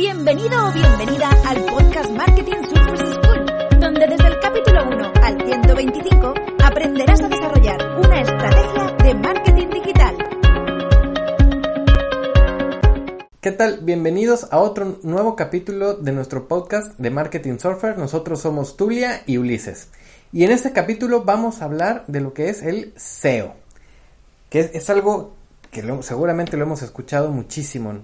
Bienvenido o bienvenida al podcast Marketing Surface School, donde desde el capítulo 1 al 125 aprenderás a desarrollar una estrategia de marketing digital. ¿Qué tal? Bienvenidos a otro nuevo capítulo de nuestro podcast de Marketing Surfer. Nosotros somos Tulia y Ulises. Y en este capítulo vamos a hablar de lo que es el SEO, que es, algo que seguramente lo hemos escuchado muchísimo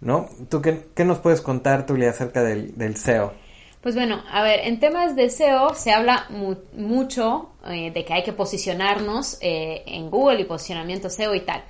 ¿no? ¿Tú qué, nos puedes contar, Tulia, acerca del, SEO? Pues bueno, a ver, en temas de SEO se habla mucho eh, de que hay que posicionarnos eh, en Google y posicionamiento SEO y tal.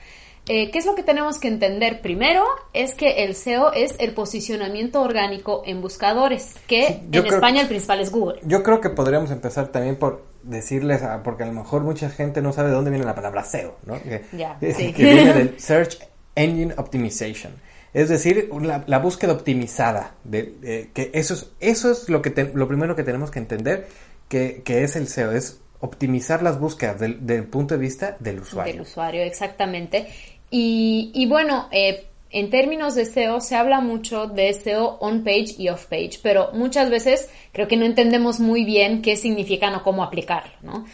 Eh, ¿Qué es lo que tenemos que entender? Primero es que el SEO es el posicionamiento orgánico en buscadores, que en España el principal es Google. Yo creo que podríamos empezar también por decirles, porque a lo mejor mucha gente no sabe de dónde viene la palabra SEO, ¿no? ya, sí. que viene del Search Engine Optimization. Es decir, la, búsqueda optimizada. De, que eso es, eso es lo, que lo primero que tenemos que entender que, es el SEO, es optimizar las búsquedas del, punto de vista del usuario. Del usuario, exactamente. Y, bueno, eh, en términos de SEO se habla mucho de SEO on-page y off-page, pero muchas veces creo que no entendemos muy bien qué significan o cómo aplicarlo, ¿no?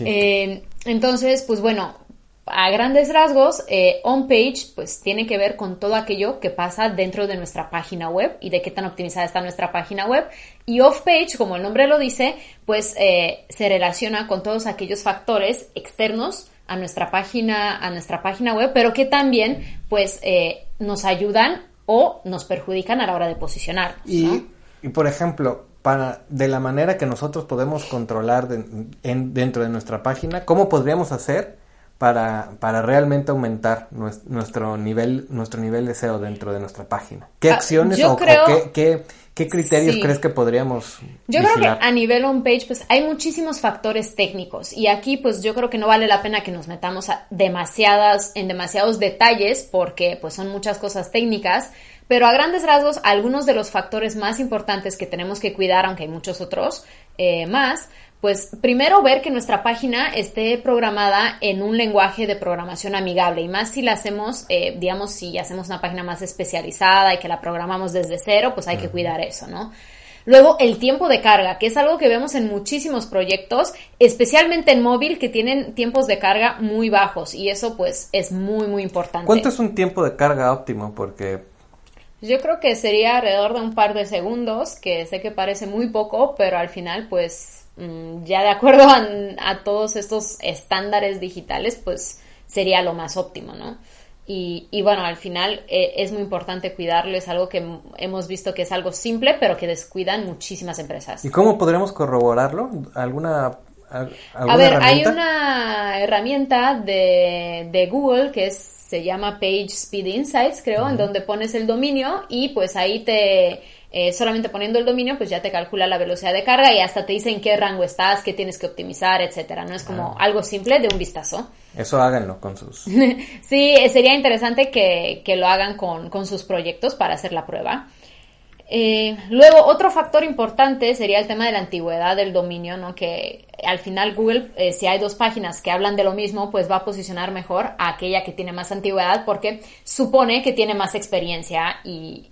Eh, entonces, pues bueno, a grandes rasgos, eh, on-page pues tiene que ver con todo aquello que pasa dentro de nuestra página web y de qué tan optimizada está nuestra página web. Y off-page, como el nombre lo dice, pues eh, se relaciona con todos aquellos factores externos a nuestra página, a nuestra página web, pero que también pues eh, nos ayudan o nos perjudican a la hora de posicionar. Y, y por ejemplo, para, de la manera que nosotros podemos controlar dentro de nuestra página, ¿cómo podríamos hacer para, para realmente aumentar nuestro nivel, nuestro nivel de SEO dentro de nuestra página? ¿Qué ah, acciones o, qué, qué, criterios crees que podríamos Yo creo que a nivel on-page pues hay muchísimos factores técnicos y aquí pues yo creo que no vale la pena que nos metamos a demasiadas, en demasiados detalles porque pues son muchas cosas técnicas, pero a grandes rasgos algunos de los factores más importantes que tenemos que cuidar, aunque hay muchos otros eh, más, pues primero ver que nuestra página esté programada en un lenguaje de programación amigable y más si la hacemos, eh, digamos, si hacemos una página más especializada y que la programamos desde cero, pues hay que cuidar eso, ¿no? Luego, el tiempo de carga, que es algo que vemos en muchísimos proyectos, especialmente en móvil, que tienen tiempos de carga muy bajos y eso pues es muy, muy importante. ¿Cuánto es un tiempo de carga óptimo? Porque... Yo creo que sería alrededor de un par de segundos, que sé que parece muy poco, pero al final pues ya de acuerdo a, todos estos estándares digitales, pues sería lo más óptimo, ¿no? Y, bueno, al final eh, es muy importante cuidarlo, es algo que hemos visto que es algo simple, pero que descuidan muchísimas empresas. ¿Y cómo podremos corroborarlo? ¿Alguna a ver, hay una herramienta de, Google que se llama Page Speed Insights, creo, en donde pones el dominio y pues ahí te eh, solamente poniendo el dominio, pues ya te calcula la velocidad de carga y hasta te dice en qué rango estás, qué tienes que optimizar, etcétera. No es como ah. algo simple de un vistazo. Eso háganlo con sus. sí, sería interesante que, lo hagan con, sus proyectos para hacer la prueba. Eh, luego, otro factor importante sería el tema de la antigüedad del dominio, ¿no? Que al final Google, eh, si hay dos páginas que hablan de lo mismo, pues va a posicionar mejor a aquella que tiene más antigüedad porque supone que tiene más experiencia y,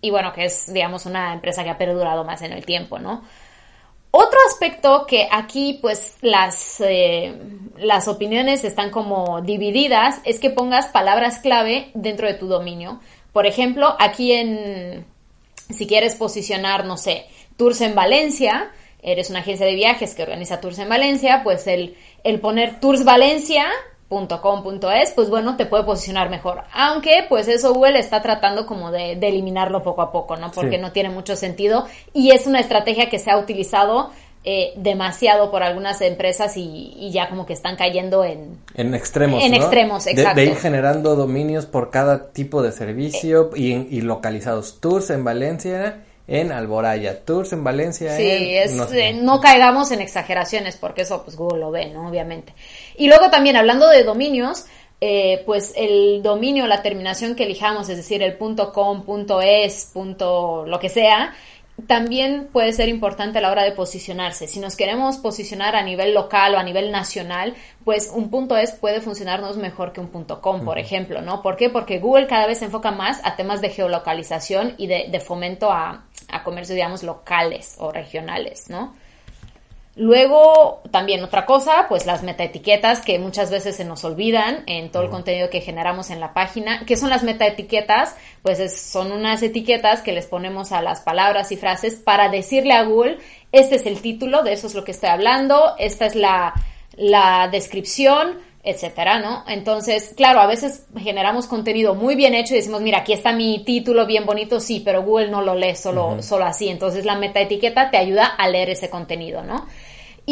y bueno, que es, digamos, una empresa que ha perdurado más en el tiempo, ¿no? Otro aspecto que aquí, pues, las, eh, las opiniones están como divididas es que pongas palabras clave dentro de tu dominio. Por ejemplo, aquí en, si quieres posicionar, no sé, tours en Valencia, eres una agencia de viajes que organiza tours en Valencia, pues el, el poner tours Valencia .com.es, pues bueno, te puede posicionar mejor. Aunque, pues eso Google está tratando como de, eliminarlo poco a poco, ¿no? Porque no tiene mucho sentido y es una estrategia que se ha utilizado eh, demasiado por algunas empresas y, ya como que están cayendo en... En extremos, En extremos, exacto. De, ir generando dominios por cada tipo de servicio y, y localizados. Tours en Valencia en Alboraya, tours en Valencia. Sí, es, eh, no, caigamos en exageraciones porque eso pues Google lo ve, ¿no? Obviamente. Y luego también hablando de dominios, eh, pues el dominio, la terminación que elijamos, es decir, el .com, .es, lo que sea, también puede ser importante a la hora de posicionarse. Si nos queremos posicionar a nivel local o a nivel nacional, pues un punto es puede funcionarnos mejor que un punto com, por ejemplo, ¿no? ¿Por qué? Porque Google cada vez se enfoca más a temas de geolocalización y de, de fomento a, a comercios, digamos, locales o regionales, ¿no? Luego, también otra cosa, pues las metaetiquetas que muchas veces se nos olvidan en todo el contenido que generamos en la página. ¿Qué son las metaetiquetas? Pues son unas etiquetas que les ponemos a las palabras y frases para decirle a Google, este es el título, de eso es lo que estoy hablando, esta es la, la descripción, etcétera, ¿no? Entonces, claro, a veces generamos contenido muy bien hecho y decimos, mira, aquí está mi título bien bonito, sí, pero Google no lo lee solo, solo así. Entonces, la metaetiqueta te ayuda a leer ese contenido, ¿no?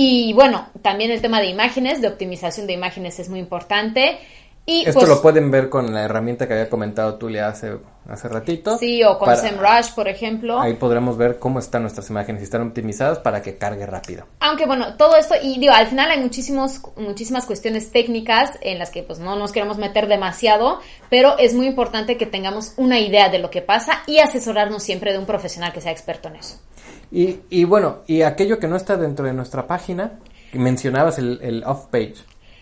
Y bueno, también el tema de imágenes, de optimización de imágenes es muy importante. Y, Esto pues, lo pueden ver con la herramienta que había comentado Tulia hace, hace ratito. Sí, o con Para- SEMrush, por ejemplo. Ahí podremos ver cómo están nuestras imágenes, si están optimizadas para que cargue rápido. Aunque bueno, todo esto, y digo, al final hay muchísimos, muchísimas cuestiones técnicas en las que pues no nos queremos meter demasiado, pero es muy importante que tengamos una idea de lo que pasa y asesorarnos siempre de un profesional que sea experto en eso. Y, y bueno, y aquello que no está dentro de nuestra página, mencionabas el, el off-page.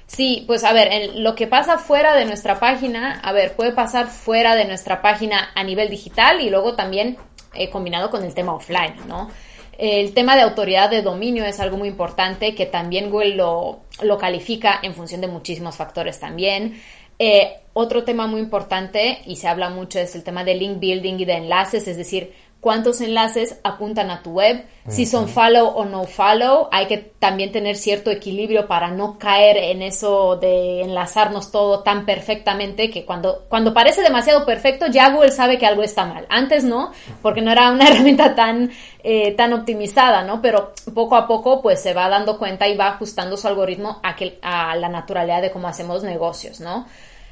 Sí, pues a ver, en lo que pasa fuera de nuestra página, a ver, puede pasar fuera de nuestra página a nivel digital y luego también eh, combinado con el tema offline, ¿no? El tema de autoridad de dominio es algo muy importante que también Google lo, lo califica en función de muchísimos factores también. Eh, otro tema muy importante y se habla mucho es el tema de link building y de enlaces, es decir, cuántos enlaces apuntan a tu web, si son follow o no follow, hay que también tener cierto equilibrio para no caer en eso de enlazarnos todo tan perfectamente que cuando, cuando parece demasiado perfecto ya Google sabe que algo está mal. Antes no, porque no era una herramienta tan, eh, tan optimizada, ¿no? Pero poco a poco pues se va dando cuenta y va ajustando su algoritmo a, que, a la naturalidad de cómo hacemos negocios, ¿no?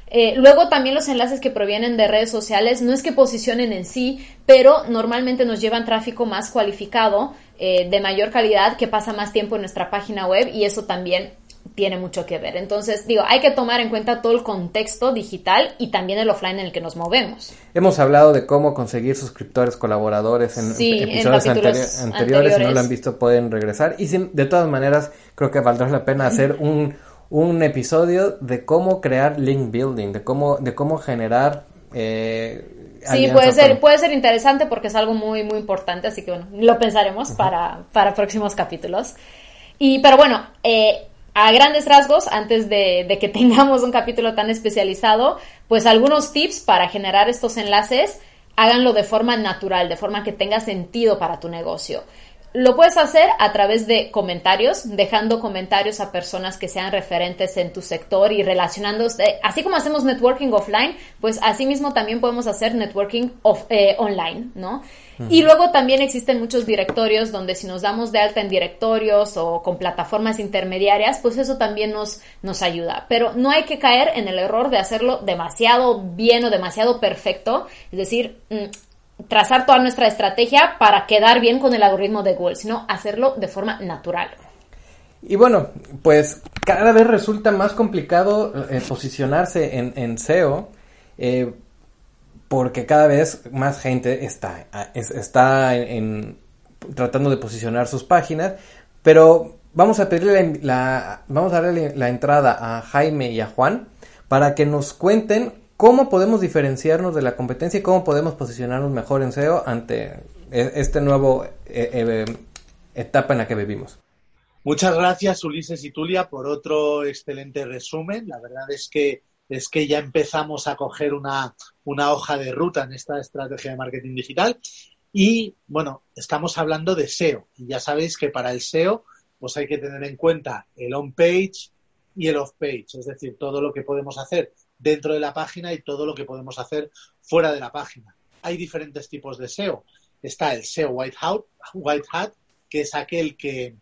Eh, luego también los enlaces que provienen de redes sociales no es que posicionen en sí, pero normalmente nos llevan tráfico más cualificado, eh, de mayor calidad, que pasa más tiempo en nuestra página web y eso también tiene mucho que ver. Entonces, digo, hay que tomar en cuenta todo el contexto digital y también el offline en el que nos movemos. Hemos hablado de cómo conseguir suscriptores, colaboradores en Sí, episodios anteri- anteriores. Si no lo han visto, pueden regresar. Y sin- de todas maneras, creo que valdrá la pena hacer un, un episodio de cómo crear link building, de cómo, de cómo generar. Eh, Sí, puede ser, con- puede ser interesante porque es algo muy, muy importante, así que bueno, lo pensaremos para, para próximos capítulos. Y, pero bueno, eh, a grandes rasgos, antes de, de que tengamos un capítulo tan especializado, pues algunos tips para generar estos enlaces, háganlo de forma natural, de forma que tenga sentido para tu negocio. Lo puedes hacer a través de comentarios, dejando comentarios a personas que sean referentes en tu sector y relacionándose, así como hacemos networking offline, pues así mismo también podemos hacer networking off- eh, online, ¿no? Y luego también existen muchos directorios donde si nos damos de alta en directorios o con plataformas intermediarias, pues eso también nos, nos ayuda. Pero no hay que caer en el error de hacerlo demasiado bien o demasiado perfecto, es decir, mm, trazar toda nuestra estrategia para quedar bien con el algoritmo de Google, sino hacerlo de forma natural. Y bueno, pues cada vez resulta más complicado eh, posicionarse en, en SEO eh, porque cada vez más gente está, está en, tratando de posicionar sus páginas, pero vamos a pedirle la- vamos a darle la entrada a Jaime y a Juan para que nos cuenten cómo podemos diferenciarnos de la competencia y cómo podemos posicionarnos mejor en SEO ante e- este nuevo eh, eh, etapa en la que vivimos. Muchas gracias, Ulises y Tulia, por otro excelente resumen. La verdad es que es que ya empezamos a coger una, una hoja de ruta en esta estrategia de marketing digital. Y bueno, estamos hablando de SEO. Y ya sabéis que para el SEO, pues hay que tener en cuenta el on-page y el off-page, es decir, todo lo que podemos hacer dentro de la página y todo lo que podemos hacer fuera de la página. Hay diferentes tipos de SEO. Está el SEO White Hat, que es aquel que,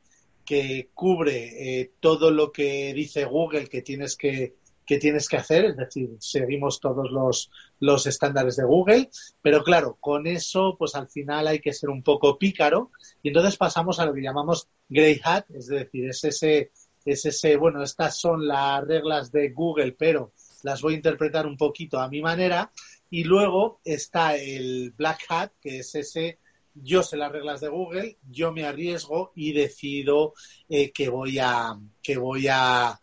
que cubre eh, todo lo que dice Google que tienes que, que tienes que hacer, es decir, seguimos todos los, los estándares de Google, pero claro, con eso pues al final hay que ser un poco pícaro y entonces pasamos a lo que llamamos Grey Hat, es decir, es ese, es ese, bueno, estas son las reglas de Google, pero las voy a interpretar un poquito a mi manera y luego está el Black Hat, que es ese yo sé las reglas de Google, yo me arriesgo y decido eh, que voy a que voy a,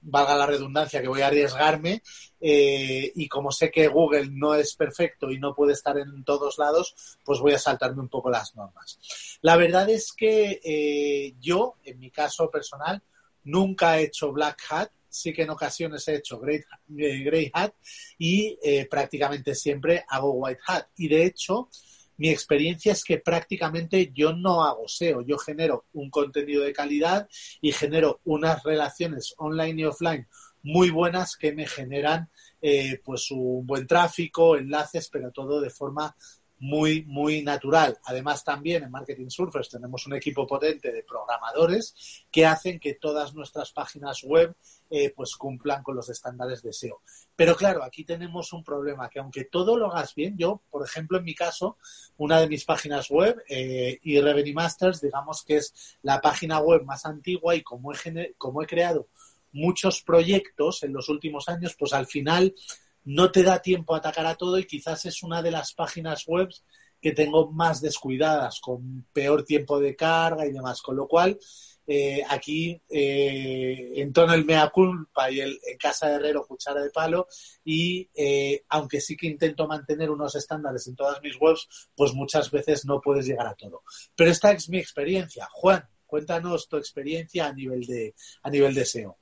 valga la redundancia, que voy a arriesgarme eh, y como sé que Google no es perfecto y no puede estar en todos lados, pues voy a saltarme un poco las normas. La verdad es que eh, yo, en mi caso personal, nunca he hecho Black Hat, sí que en ocasiones he hecho Grey, gray Hat y prácticamente siempre hago White Hat. Y de hecho, mi experiencia es que prácticamente yo no hago SEO, yo genero un contenido de calidad y genero unas relaciones online y offline muy buenas que me generan eh, pues un buen tráfico, enlaces, pero todo de forma muy, muy natural. Además, también en Marketing Surfers tenemos un equipo potente de programadores que hacen que todas nuestras páginas web eh, pues cumplan con los estándares de SEO. Pero claro, aquí tenemos un problema, que aunque todo lo hagas bien, yo, por ejemplo, en mi caso, una de mis páginas web, eh, y Revenue Masters, digamos que es la página web más antigua y como he, como he creado muchos proyectos en los últimos años, pues al final no te da tiempo a atacar a todo y quizás es una de las páginas web que tengo más descuidadas, con peor tiempo de carga y demás. Con lo cual, eh, aquí eh, entono el mea culpa y el en casa de herrero cuchara de palo y eh, aunque sí que intento mantener unos estándares en todas mis webs, pues muchas veces no puedes llegar a todo. Pero esta es mi experiencia. Juan, cuéntanos tu experiencia a nivel de, a nivel de SEO.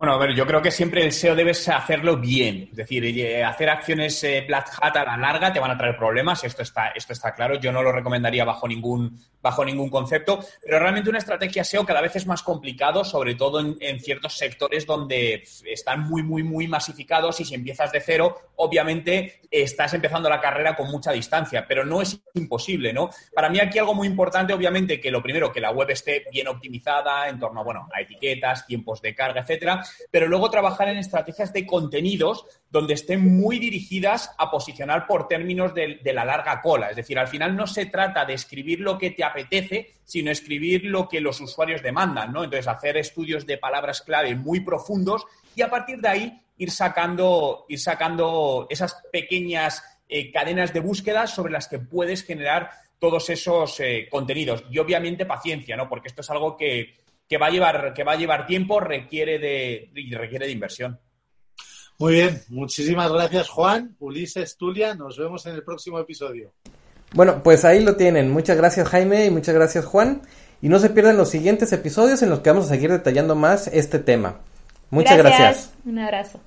Bueno, a ver, yo creo que siempre el SEO debes hacerlo bien. Es decir, hacer acciones eh, black hat a la larga te van a traer problemas, esto está, esto está claro. Yo no lo recomendaría bajo ningún, bajo ningún concepto, pero realmente una estrategia SEO cada vez es más complicado, sobre todo en, ciertos sectores donde están muy, muy, muy masificados y si empiezas de cero, obviamente estás empezando la carrera con mucha distancia, pero no es imposible, ¿no? Para mí aquí algo muy importante, obviamente, que lo primero, que la web esté bien optimizada en torno bueno, a etiquetas, tiempos de carga, etcétera pero luego trabajar en estrategias de contenidos donde estén muy dirigidas a posicionar por términos de, la larga cola. Es decir, al final no se trata de escribir lo que te apetece, sino escribir lo que los usuarios demandan, ¿no? Entonces, hacer estudios de palabras clave muy profundos y a partir de ahí ir sacando, ir sacando esas pequeñas eh, cadenas de búsqueda sobre las que puedes generar todos esos eh, contenidos. Y obviamente paciencia, ¿no? Porque esto es algo que, que va a llevar, que va a llevar tiempo, requiere de, requiere de inversión. Muy bien, muchísimas gracias Juan, Ulises, Tulia, nos vemos en el próximo episodio. Bueno, pues ahí lo tienen. Muchas gracias Jaime y muchas gracias Juan. Y no se pierdan los siguientes episodios en los que vamos a seguir detallando más este tema. Muchas gracias. Un abrazo.